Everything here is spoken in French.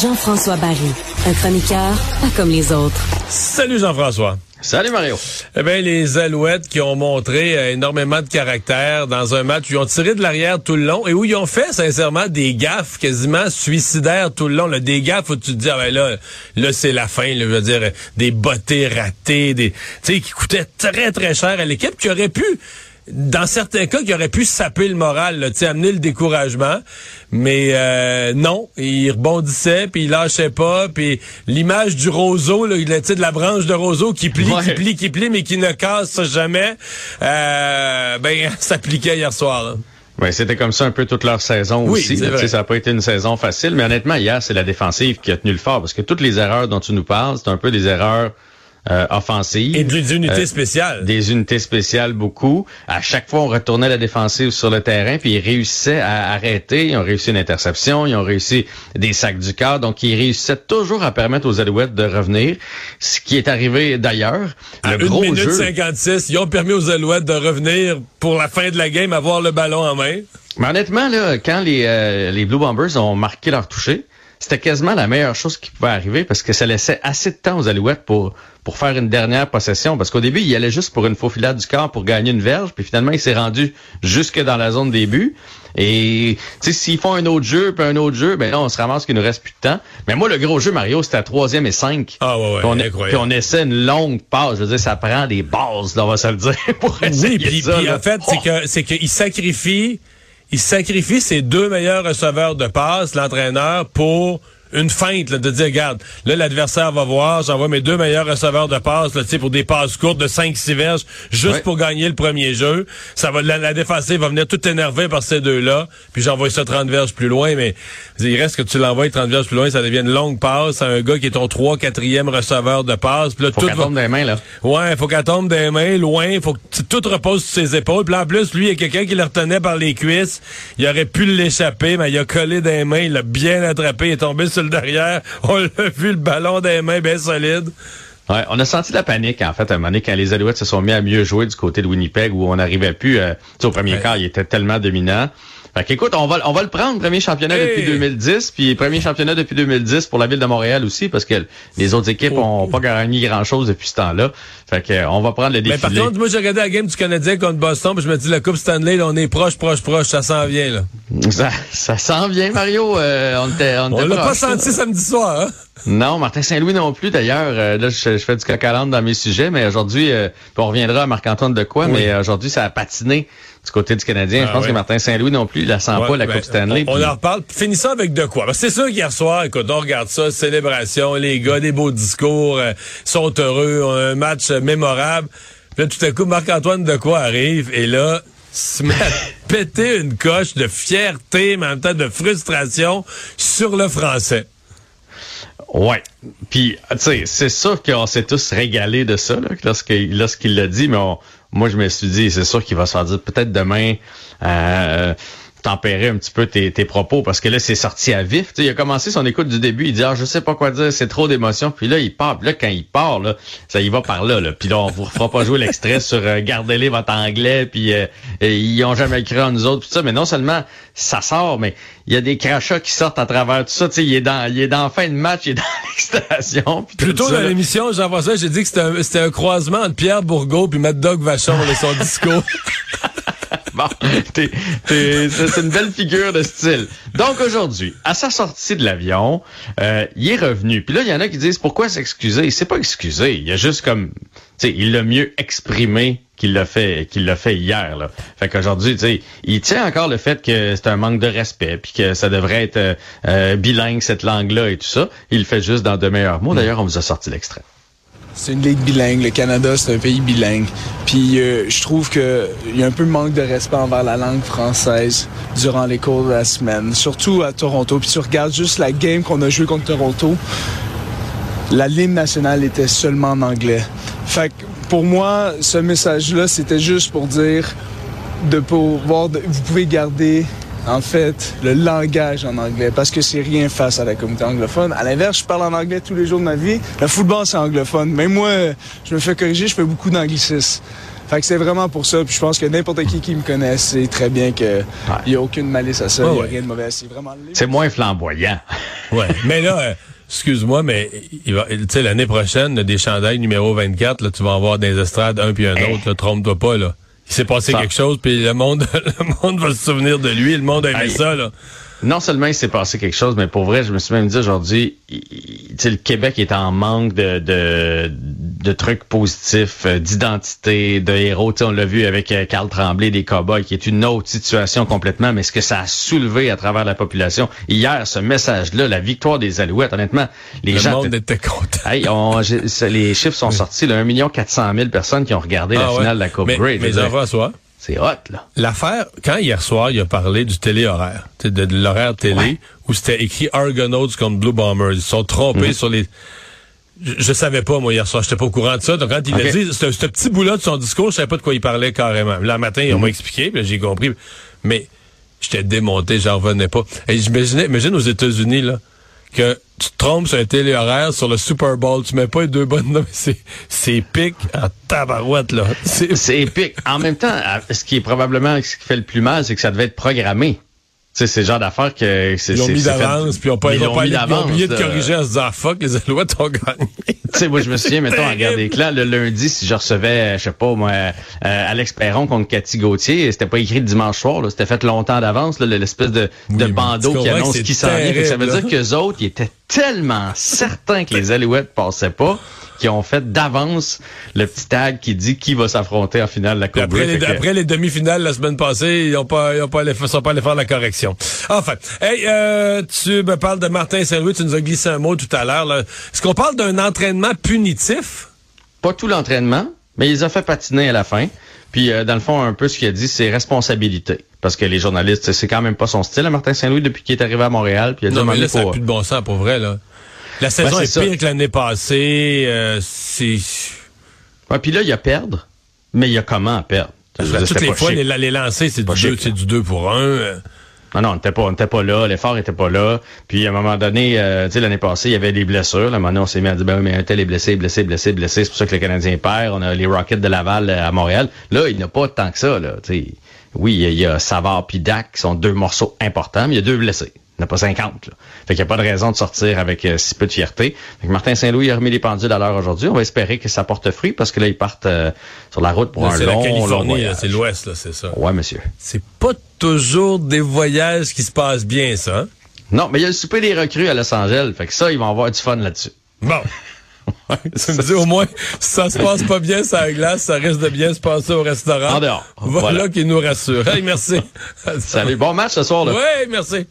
Jean-François Barry, un chroniqueur pas comme les autres. Salut Jean-François. Salut Mario. Eh bien, les Alouettes qui ont montré euh, énormément de caractère dans un match où ils ont tiré de l'arrière tout le long et où ils ont fait sincèrement des gaffes quasiment suicidaires tout le long. Là, des gaffes où tu te dis, ah ben là, là c'est la fin. Là, je veux dire, des bottées ratées, des, tu sais, qui coûtaient très très cher à l'équipe qui aurait pu dans certains cas, qui aurait pu saper le moral, là, amener le découragement. Mais euh, non, il rebondissait, puis il lâchait pas. Puis l'image du roseau, là, de la branche de roseau qui plie, qui plie, qui plie, mais qui ne casse jamais, euh, ben, s'appliquait hier soir. Oui, c'était comme ça un peu toute leur saison aussi. Ça n'a pas été une saison facile, mais honnêtement, hier, c'est la défensive qui a tenu le fort, parce que toutes les erreurs dont tu nous parles, c'est un peu des erreurs euh, offensives. Et des unités euh, spéciales. Des unités spéciales, beaucoup. À chaque fois, on retournait la défensive sur le terrain, puis ils réussissaient à arrêter. Ils ont réussi une interception, ils ont réussi des sacs du corps. Donc, ils réussissaient toujours à permettre aux Alouettes de revenir, ce qui est arrivé d'ailleurs. À le 1 minute 56, ils ont permis aux Alouettes de revenir pour la fin de la game, avoir le ballon en main. Mais honnêtement, là, quand les, euh, les Blue Bombers ont marqué leur toucher, c'était quasiment la meilleure chose qui pouvait arriver parce que ça laissait assez de temps aux Alouettes pour pour faire une dernière possession. Parce qu'au début, il allait juste pour une faux filade du corps pour gagner une verge, puis finalement, il s'est rendu jusque dans la zone des buts. Et s'ils font un autre jeu, puis un autre jeu, ben là, on se ramasse qu'il nous reste plus de temps. Mais moi, le gros jeu, Mario, c'était à troisième et cinq. Ah ouais, ouais, puis on, puis on essaie une longue passe. Je veux dire, ça prend des bases, là, on va se le dire, pour essayer oui, puis, ça. en fait, c'est que c'est qu'il sacrifie il sacrifie ses deux meilleurs receveurs de passe, l'entraîneur, pour une feinte là, de dire, regarde, là, l'adversaire va voir, j'envoie mes deux meilleurs receveurs de passe là, pour des passes courtes de 5-6 verges, juste pour gagner le premier jeu. Ça va La, la défensive va venir tout énervé par ces deux-là, puis j'envoie ça 30 verges plus loin, mais il reste que tu l'envoies 30 verges plus loin, ça devient une longue passe à un gars qui est ton 3 4e receveur de passe. Puis là, faut tout tombe des mains, là. Ouais, faut qu'elle tombe des mains, loin, faut que tout repose sur ses épaules. Puis en plus, lui, il y a quelqu'un qui le retenait par les cuisses. Il aurait pu l'échapper, mais il a collé des mains, il l'a bien attrapé, il est tombé sur derrière. On l'a vu, le ballon des mains bien solide. Ouais, on a senti la panique, en fait, à un moment donné, quand les Alouettes se sont mis à mieux jouer du côté de Winnipeg, où on n'arrivait plus, euh, au premier quart, il était tellement dominant. Fait qu'écoute, on va, on va le prendre, premier championnat depuis 2010, puis premier championnat depuis 2010 pour la ville de Montréal aussi, parce que les autres équipes ont pas gagné grand-chose depuis ce temps-là. Fait que, on va prendre le défi. Mais par contre, moi, j'ai regardé la game du Canadien contre Boston, puis je me dis, la Coupe Stanley, là, on est proche, proche, proche, ça s'en vient, là. Ça, ça s'en vient, Mario. Euh, on était, on, on l'a pas senti samedi soir, hein? Non, Martin Saint-Louis non plus. D'ailleurs, euh, là, je, fais du coq à dans mes sujets, mais aujourd'hui, euh, on reviendra à Marc-Antoine de quoi, mais aujourd'hui, ça a patiné du côté du Canadien. je ah pense que Martin Saint-Louis non plus, il la sent pas, la ben, Coupe Stanley. On, en reparle. Finissons avec de quoi? C'est sûr qu'hier soir, écoute, on regarde ça, célébration, les gars, des beaux discours, euh, sont heureux, un match mémorable. Puis là, tout à coup, Marc-Antoine de quoi arrive, et là, se met péter une coche de fierté, mais en même temps de frustration sur le français. Ouais. Puis, tu sais, c'est sûr qu'on s'est tous régalés de ça, lorsqu'il l'a dit, mais moi, je me suis dit, c'est sûr qu'il va se faire dire peut-être demain, euh, tempérer un petit peu tes, propos parce que là c'est sorti à vif. il a commencé son écoute du début, il dit ah je sais pas quoi dire, c'est trop d'émotions. Puis là il part, puis là quand il part là, ça y va par là. là. Puis là on vous fera pas jouer l'extrait sur euh, gardez-les votre anglais. Puis euh, ils ont jamais écrit à nous autres. Puis ça, mais non seulement ça sort, mais il y a des crachats qui sortent à travers tout ça. Tu sais, il est dans il est dans fin de match, il est dans l'excitation. Plutôt dans l'émission, vois ça, j'ai dit que c'était un, c'était un croisement entre Pierre Bourgault puis Mad Dog Vachon, là, son discours. bon, c'est une belle figure de style. Donc aujourd'hui, à sa sortie de l'avion, euh, il est revenu. Puis là, il y en a qui disent pourquoi s'excuser? Il s'est pas excusé. Il a juste comme, tu sais, il l'a mieux exprimé qu'il l'a fait, qu'il l'a fait hier. Là. Fait qu'aujourd'hui, tu sais, il tient encore le fait que c'est un manque de respect, puis que ça devrait être euh, bilingue cette langue-là et tout ça. Il le fait juste dans de meilleurs mots. D'ailleurs, on vous a sorti l'extrait. C'est une ligue bilingue. Le Canada, c'est un pays bilingue. Puis euh, je trouve qu'il y a un peu manque de respect envers la langue française durant les cours de la semaine, surtout à Toronto. Puis tu regardes juste la game qu'on a joué contre Toronto, la ligne nationale était seulement en anglais. Fait que pour moi, ce message-là, c'était juste pour dire de pouvoir, vous pouvez garder en fait, le langage en anglais, parce que c'est rien face à la communauté anglophone. À l'inverse, je parle en anglais tous les jours de ma vie. Le football, c'est anglophone. Mais moi, je me fais corriger, je fais beaucoup d'anglicisme. Fait que c'est vraiment pour ça. Puis je pense que n'importe qui qui me connaît sait très bien qu'il n'y a aucune malice à ça. Il Ouais, n'y a ouais. rien de mauvais. C'est vraiment... C'est moins flamboyant. Ouais. mais là, euh, excuse-moi, mais il tu sais, l'année prochaine, des chandails numéro 24, là, tu vas en voir des estrades un puis un autre. Là, trompe-toi pas, là. Il s'est passé Ça- quelque chose, puis le monde, le monde va se souvenir de lui. Le monde a aimé Aïe. ça, là. Non seulement il s'est passé quelque chose, mais pour vrai, je me suis même dit aujourd'hui, le Québec est en manque de, de, de trucs positifs, euh, d'identité, de héros. Tu sais, on l'a vu avec euh, Carl Tremblay des Cowboys, qui est une autre situation complètement, mais ce que ça a soulevé à travers la population. Hier, ce message-là, la victoire des Alouettes, honnêtement, les Le gens... monde était content. Hey, on- les chiffres sont sortis, là, 1 400 000 personnes qui ont regardé la Ah ouais. finale de la Coupe mais, Grey. Mais dire, Jean-François, C'est hot, là. l'affaire, quand hier soir, il a parlé du télé-horaire, tu sais, de, de l'horaire télé, Ouais. où c'était écrit Argonauts contre Blue Bombers. Ils sont trompés Mhm. sur les... Je, je savais pas, moi, hier soir. J'étais pas au courant de ça. Donc, quand il a dit, ce, ce petit bout-là de son discours, je savais pas de quoi il parlait carrément. Là, le matin, ils Mhm. m'ont expliqué, puis là, j'ai compris. Mais j'étais démonté, j'en revenais pas. Et j'imaginais, imagine aux États-Unis, là, que tu te trompes sur un télé-horaire sur le Super Bowl, tu mets pas les deux bonnes noms, mais c'est, c'est pique en tabarouette, là. C'est, C'est épique. En même temps, ce qui est probablement ce qui fait le plus mal, c'est que ça devait être programmé. Tu sais, c'est le genre d'affaires que c'est ils l'ont mis d'avance, puis ils ont pas, Ils ils ont pas mis ils ont oublié de euh, corriger en se disant, fuck, les Alouettes ont gagné. Tu sais, moi, je me souviens, mettons, à regarder clans, le lundi, si je recevais, euh, je sais pas, moi, euh, Alex Perron contre Cathy Gauthier, c'était pas écrit le dimanche soir, là, c'était fait longtemps d'avance, là, l'espèce de, Oui, de mais bandeau qui annonce qui s'en vient. Ça veut terrible, dire qu'eux autres, ils étaient tellement certains que les Alouettes passaient pas, qu'ils ont fait d'avance le petit tag qui dit qui va s'affronter en finale de la Coupe après, les, que- demi-finales la semaine passée, ils ont pas, ils ont pas allé, sont pas allés faire la correction. Enfin, hey, euh, tu me parles de Martin Saint-Louis, tu nous as glissé un mot tout à l'heure. Est-ce qu'on parle d'un entraînement punitif? pas tout l'entraînement, mais il les a fait patiner à la fin. Puis, euh, dans le fond, un peu ce qu'il a dit, c'est responsabilité. Parce que les journalistes, c'est quand même pas son style à Martin Saint-Louis depuis qu'il est arrivé à Montréal. Puis il a dit, Non, mais à là, ça n'a plus de bon sens pour vrai, là. La saison Ben, est, pire que l'année passée. euh, c'est... Ouais, puis là, il y a perdre, mais il y a comment perdre? Veux dire, Toutes les fois, les, les lancers, c'est du, Pas deux, chic, c'est du 2 pour 1. Non, non, on n'était pas, pas là, l'effort était pas là. Puis à un moment donné, euh, tu sais, l'année passée, il y avait des blessures. Là, donné, on s'est mis à dire, ben oui, mais un tel est blessé, blessé, blessé, blessé. C'est pour ça que le Canadien perd. On a les Rockets de Laval euh, à Montréal. Là, il n'y a pas tant que ça. Là, sais. oui, il y a- Savard puis Dak qui sont deux morceaux importants, mais il y a deux blessés. Il n'y en a pas 50. Là. Fait qu'il n'y a pas de raison de sortir avec euh, si peu de fierté. Fait que Martin Saint-Louis a remis les pendules à l'heure aujourd'hui. On va espérer que ça porte fruit parce que là, ils partent euh, sur la route pour un la long, Californie, voyage. c'est l'Ouest, là, c'est ça. Ouais, monsieur. C'est pas toujours des voyages qui se passent bien, ça. hein? Non, mais il y a le souper des recrues à Los Angeles. Fait que ça, ils vont avoir du fun là-dessus. Bon. me dis au moins, si ça se passe pas bien la glace, ça risque de bien se passer au restaurant. En dehors. Voilà, Voilà. qui nous rassure. Hey, merci. Salut. Bon match ce soir, là. Oui, merci.